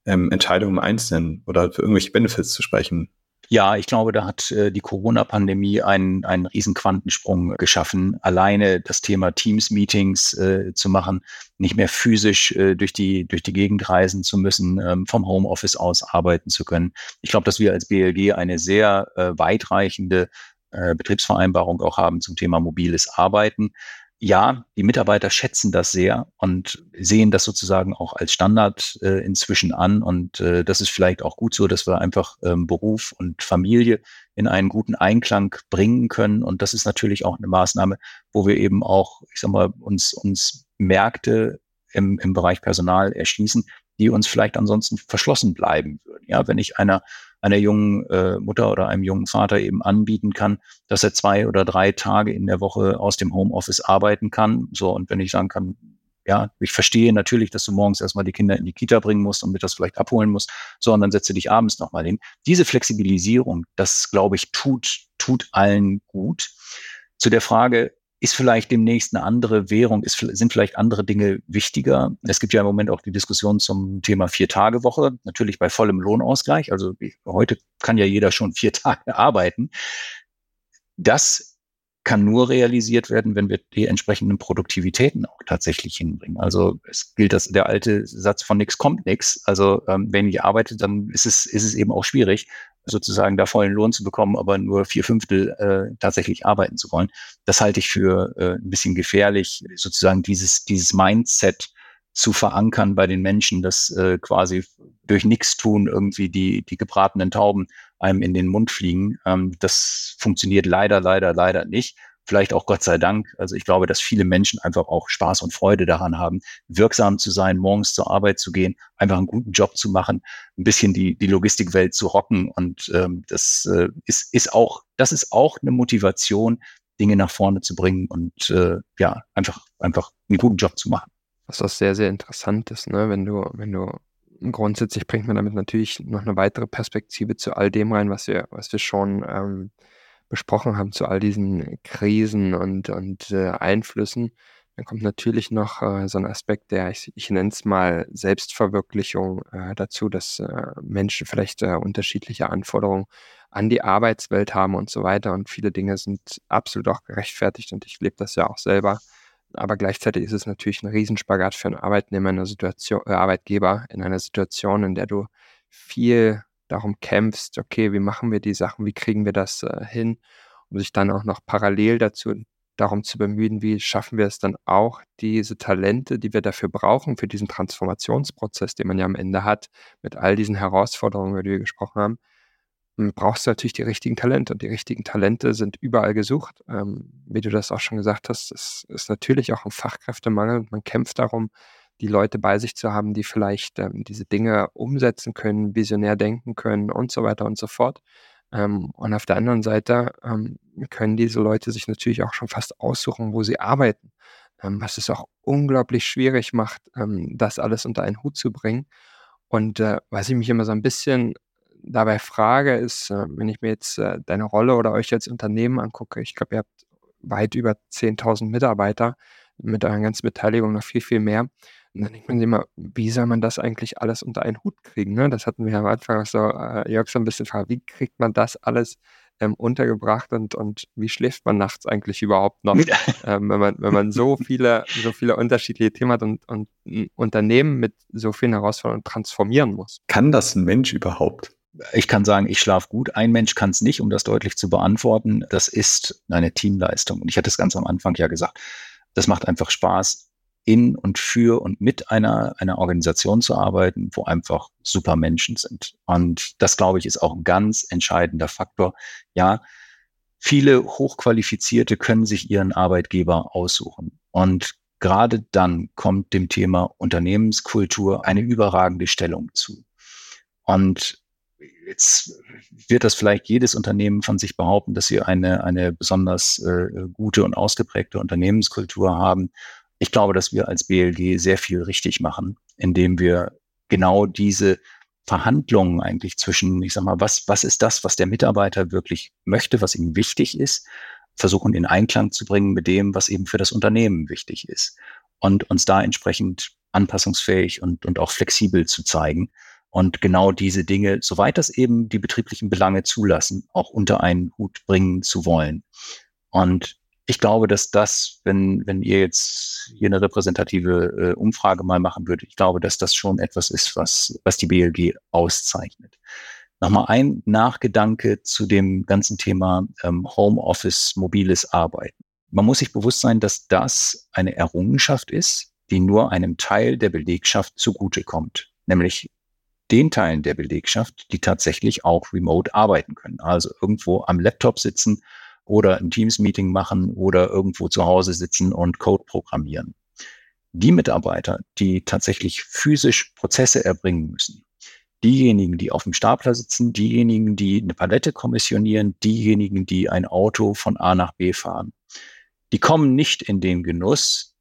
ähm, Entscheidungen im Einzelnen oder für irgendwelche Benefits zu sprechen. Ja, ich glaube, da hat äh, die Corona-Pandemie einen, einen riesen Quantensprung geschaffen. Alleine das Thema Teams-Meetings äh, zu machen, nicht mehr physisch äh, durch, die, durch die Gegend reisen zu müssen, ähm, vom Homeoffice aus arbeiten zu können. Ich glaube, dass wir als BLG eine sehr äh, weitreichende äh, Betriebsvereinbarung auch haben zum Thema mobiles Arbeiten ja, die Mitarbeiter schätzen das sehr und sehen das sozusagen auch als Standard äh, inzwischen an. Und äh, das ist vielleicht auch gut so, dass wir einfach ähm, Beruf und Familie in einen guten Einklang bringen können. Und das ist natürlich auch eine Maßnahme, wo wir eben auch, ich sag mal, uns, uns Märkte im, im Bereich Personal erschließen, die uns vielleicht ansonsten verschlossen bleiben würden. Ja, wenn ich einer einer jungen äh, Mutter oder einem jungen Vater eben anbieten kann, dass er zwei oder drei Tage in der Woche aus dem Homeoffice arbeiten kann. So, und wenn ich sagen kann, ja, ich verstehe natürlich, dass du morgens erstmal die Kinder in die Kita bringen musst und das vielleicht abholen musst, so, und dann setze dich abends nochmal hin. Diese Flexibilisierung, das glaube ich, tut, tut allen gut. Zu der Frage, ist vielleicht demnächst eine andere Währung, ist, sind vielleicht andere Dinge wichtiger. Es gibt ja im Moment auch die Diskussion zum Thema Vier-Tage-Woche, natürlich bei vollem Lohnausgleich. Also heute kann ja jeder schon vier Tage arbeiten. Das kann nur realisiert werden, wenn wir die entsprechenden Produktivitäten auch tatsächlich hinbringen. Also es gilt das der alte Satz von nichts kommt nichts. Also ähm, wenn ich arbeite, dann ist es ist es eben auch schwierig, sozusagen da vollen Lohn zu bekommen, aber nur vier Fünftel äh, tatsächlich arbeiten zu wollen. Das halte ich für äh, ein bisschen gefährlich, sozusagen dieses, dieses Mindset zu verankern bei den Menschen, dass äh, quasi durch nichts tun irgendwie die, die gebratenen Tauben einem in den Mund fliegen. Ähm, das funktioniert leider, leider, leider nicht vielleicht auch Gott sei Dank. Also ich glaube, dass viele Menschen einfach auch Spaß und Freude daran haben, wirksam zu sein, morgens zur Arbeit zu gehen, einfach einen guten Job zu machen, ein bisschen die, die Logistikwelt zu rocken. Und ähm, das äh, ist, ist auch, das ist auch eine Motivation, Dinge nach vorne zu bringen und äh, ja, einfach, einfach einen guten Job zu machen. Was auch sehr, sehr interessant ist, ne? wenn du, wenn du grundsätzlich bringt man damit natürlich noch eine weitere Perspektive zu all dem rein, was wir, was wir schon ähm, besprochen haben, zu all diesen Krisen und, und äh, Einflüssen. Dann kommt natürlich noch äh, so ein Aspekt der, ich, ich nenne es mal Selbstverwirklichung äh, dazu, dass äh, Menschen vielleicht äh, unterschiedliche Anforderungen an die Arbeitswelt haben und so weiter. Und viele Dinge sind absolut auch gerechtfertigt und ich lebe das ja auch selber. Aber gleichzeitig ist es natürlich ein Riesenspagat für einen Arbeitnehmer in einer Situation, äh, Arbeitgeber in einer Situation, in der du viel darum kämpfst, okay, wie machen wir die Sachen, wie kriegen wir das äh, hin, um sich dann auch noch parallel dazu darum zu bemühen, wie schaffen wir es dann auch, diese Talente, die wir dafür brauchen, für diesen Transformationsprozess, den man ja am Ende hat, mit all diesen Herausforderungen, über die wir gesprochen haben, hm, brauchst du natürlich die richtigen Talente. Und die richtigen Talente sind überall gesucht. Ähm, wie du das auch schon gesagt hast, es ist natürlich auch ein Fachkräftemangel. Man kämpft darum, die Leute bei sich zu haben, die vielleicht ähm, diese Dinge umsetzen können, visionär denken können und so weiter und so fort. Ähm, und auf der anderen Seite ähm, können diese Leute sich natürlich auch schon fast aussuchen, wo sie arbeiten, ähm, was es auch unglaublich schwierig macht, ähm, das alles unter einen Hut zu bringen. Und äh, was ich mich immer so ein bisschen dabei frage, ist, äh, wenn ich mir jetzt äh, deine Rolle oder euch als Unternehmen angucke, ich glaube, ihr habt weit über 10.000 Mitarbeiter, mit eurer ganzen Beteiligung noch viel, viel mehr. Und dann denkt man sich immer, wie soll man das eigentlich alles unter einen Hut kriegen? Ne? Das hatten wir am Anfang so, äh, Jörg so ein bisschen gefragt, wie kriegt man das alles ähm, untergebracht und, und wie schläft man nachts eigentlich überhaupt noch, ähm, wenn, man, wenn man so viele, so viele unterschiedliche Themen hat und, und ein Unternehmen mit so vielen Herausforderungen transformieren muss. Kann das ein Mensch überhaupt? Ich kann sagen, ich schlafe gut. Ein Mensch kann es nicht, um das deutlich zu beantworten. Das ist eine Teamleistung. Und ich hatte es ganz am Anfang ja gesagt. Das macht einfach Spaß, in und für und mit einer, einer Organisation zu arbeiten, wo einfach super Menschen sind. Und das, glaube ich, ist auch ein ganz entscheidender Faktor. Ja, viele Hochqualifizierte können sich ihren Arbeitgeber aussuchen. Und gerade dann kommt dem Thema Unternehmenskultur eine überragende Stellung zu. Und jetzt wird das vielleicht jedes Unternehmen von sich behaupten, dass sie eine, eine besonders äh, gute und ausgeprägte Unternehmenskultur haben ich glaube, dass wir als BLG sehr viel richtig machen, indem wir genau diese Verhandlungen eigentlich zwischen, ich sag mal, was, was ist das, was der Mitarbeiter wirklich möchte, was ihm wichtig ist, versuchen in Einklang zu bringen mit dem, was eben für das Unternehmen wichtig ist und uns da entsprechend anpassungsfähig und, und auch flexibel zu zeigen und genau diese Dinge, soweit das eben die betrieblichen Belange zulassen, auch unter einen Hut bringen zu wollen. Und ich glaube, dass das, wenn, wenn ihr jetzt hier eine repräsentative äh, Umfrage mal machen würdet, ich glaube, dass das schon etwas ist, was, was die BLG auszeichnet. Nochmal ein Nachgedanke zu dem ganzen Thema ähm, Homeoffice, mobiles Arbeiten. Man muss sich bewusst sein, dass das eine Errungenschaft ist, die nur einem Teil der Belegschaft zugutekommt, nämlich den Teilen der Belegschaft, die tatsächlich auch remote arbeiten können, also irgendwo am Laptop sitzen oder ein Teams-Meeting machen oder irgendwo zu Hause sitzen und Code programmieren. Die Mitarbeiter, die tatsächlich physisch Prozesse erbringen müssen, diejenigen, die auf dem Stapler sitzen, diejenigen, die eine Palette kommissionieren, diejenigen, die ein Auto von A nach B fahren, die kommen nicht in den Genuss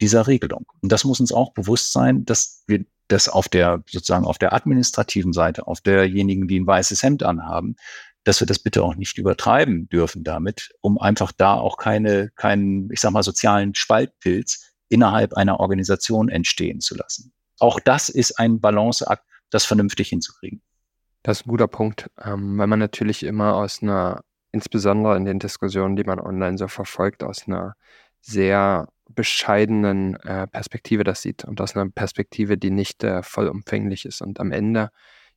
dieser Regelung. Und das muss uns auch bewusst sein, dass wir das auf der sozusagen auf der administrativen Seite, auf derjenigen, die ein weißes Hemd anhaben, dass wir das bitte auch nicht übertreiben dürfen damit, um einfach da auch keine, keinen, ich sag mal, sozialen Spaltpilz innerhalb einer Organisation entstehen zu lassen. Auch das ist ein Balanceakt, das vernünftig hinzukriegen. Das ist ein guter Punkt, ähm, weil man natürlich immer aus einer, insbesondere in den Diskussionen, die man online so verfolgt, aus einer sehr bescheidenen äh, Perspektive das sieht und aus einer Perspektive, die nicht äh, vollumfänglich ist. Und am Ende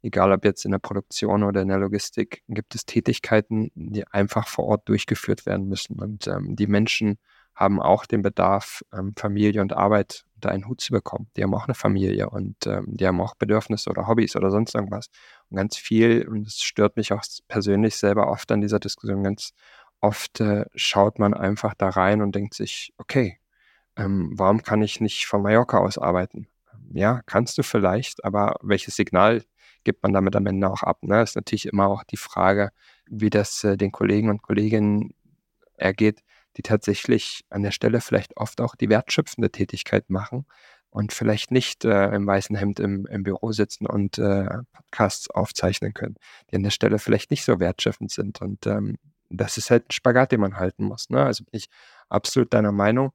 egal ob jetzt in der Produktion oder in der Logistik, gibt es Tätigkeiten, die einfach vor Ort durchgeführt werden müssen. Und ähm, die Menschen haben auch den Bedarf, ähm, Familie und Arbeit unter einen Hut zu bekommen. Die haben auch eine Familie und ähm, die haben auch Bedürfnisse oder Hobbys oder sonst irgendwas. Und ganz viel, und es stört mich auch persönlich selber oft an dieser Diskussion, ganz oft äh, schaut man einfach da rein und denkt sich, okay, ähm, warum kann ich nicht von Mallorca aus arbeiten? Ja, kannst du vielleicht, aber welches Signal gibt man damit am Ende auch ab. Ne? Ist natürlich immer auch die Frage, wie das äh, den Kollegen und Kolleginnen ergeht, die tatsächlich an der Stelle vielleicht oft auch die wertschöpfende Tätigkeit machen und vielleicht nicht äh, im weißen Hemd im, im Büro sitzen und äh, Podcasts aufzeichnen können, die an der Stelle vielleicht nicht so wertschöpfend sind. Und ähm, das ist halt ein Spagat, den man halten muss. Ne? Also bin ich absolut deiner Meinung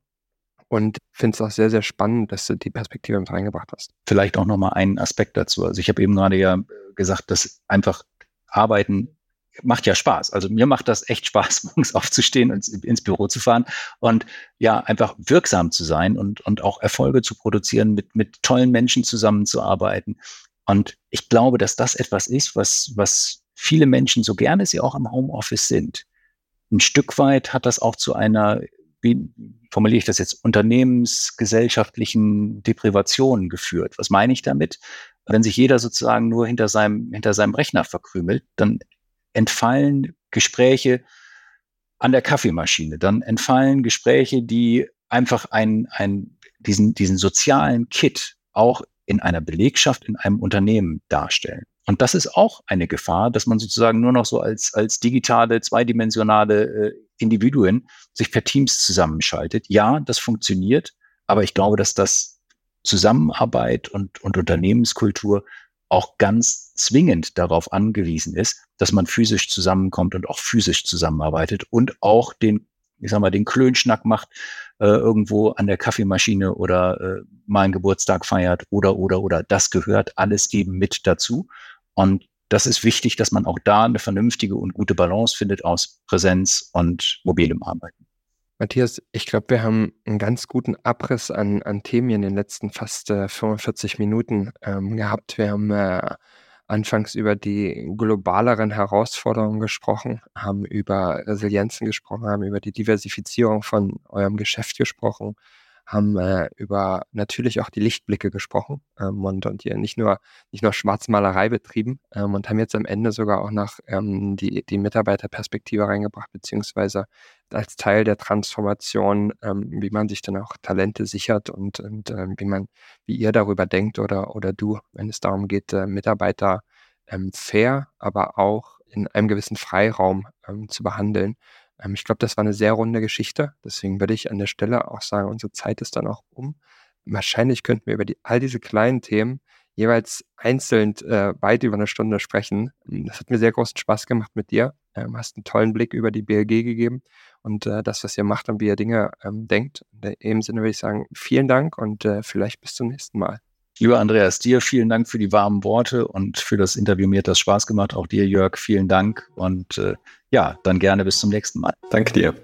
und finde es auch sehr, sehr spannend, dass du die Perspektive mit reingebracht hast. Vielleicht auch nochmal einen Aspekt dazu. Also ich habe eben gerade ja gesagt, dass einfach Arbeiten macht ja Spaß. Also mir macht das echt Spaß, morgens aufzustehen und ins Büro zu fahren und ja, einfach wirksam zu sein und, und auch Erfolge zu produzieren, mit, mit tollen Menschen zusammenzuarbeiten. Und ich glaube, dass das etwas ist, was, was viele Menschen, so gerne sie auch im Homeoffice sind, ein Stück weit hat das auch zu einer, wie formuliere ich das jetzt, unternehmensgesellschaftlichen Deprivation geführt. Was meine ich damit? Wenn sich jeder sozusagen nur hinter seinem, hinter seinem Rechner verkrümelt, dann entfallen Gespräche an der Kaffeemaschine, dann entfallen Gespräche, die einfach ein, ein, diesen, diesen sozialen Kit auch in einer Belegschaft, in einem Unternehmen darstellen. Und das ist auch eine Gefahr, dass man sozusagen nur noch so als, als digitale, zweidimensionale äh, Individuen sich per Teams zusammenschaltet. Ja, das funktioniert, aber ich glaube, dass das Zusammenarbeit und, und Unternehmenskultur auch ganz zwingend darauf angewiesen ist, dass man physisch zusammenkommt und auch physisch zusammenarbeitet und auch den, ich sag mal, den Klönschnack macht, äh, irgendwo an der Kaffeemaschine oder äh, mal einen Geburtstag feiert oder, oder, oder. Das gehört alles eben mit dazu. Und das ist wichtig, dass man auch da eine vernünftige und gute Balance findet aus Präsenz und mobilem Arbeiten. Matthias, ich glaube, wir haben einen ganz guten Abriss an, an Themen in den letzten fast äh, 45 Minuten ähm, gehabt. Wir haben äh, anfangs über die globaleren Herausforderungen gesprochen, haben über Resilienzen gesprochen, haben über die Diversifizierung von eurem Geschäft gesprochen, haben äh, über natürlich auch die Lichtblicke gesprochen ähm, und, und hier nicht nur, nicht nur Schwarzmalerei betrieben ähm, und haben jetzt am Ende sogar auch noch ähm, die, die Mitarbeiterperspektive reingebracht, beziehungsweise als Teil der Transformation, ähm, wie man sich dann auch Talente sichert und, und ähm, wie man, wie ihr darüber denkt oder, oder du, wenn es darum geht, äh, Mitarbeiter ähm, fair, aber auch in einem gewissen Freiraum zu behandeln. Ähm, ich glaube, das war eine sehr runde Geschichte. Deswegen würde ich an der Stelle auch sagen, unsere Zeit ist dann auch um. Wahrscheinlich könnten wir über die, all diese kleinen Themen jeweils einzeln äh, weit über eine Stunde sprechen. Das hat mir sehr großen Spaß gemacht mit dir. Ähm, hast einen tollen Blick über die BLG gegeben und äh, das, was ihr macht und wie ihr Dinge ähm, denkt. In dem Sinne würde ich sagen, vielen Dank und äh, vielleicht bis zum nächsten Mal. Lieber Andreas, dir vielen Dank für die warmen Worte und für das Interview. Mir hat das Spaß gemacht. Auch dir, Jörg, vielen Dank. Und äh, ja, dann gerne bis zum nächsten Mal. Danke dir.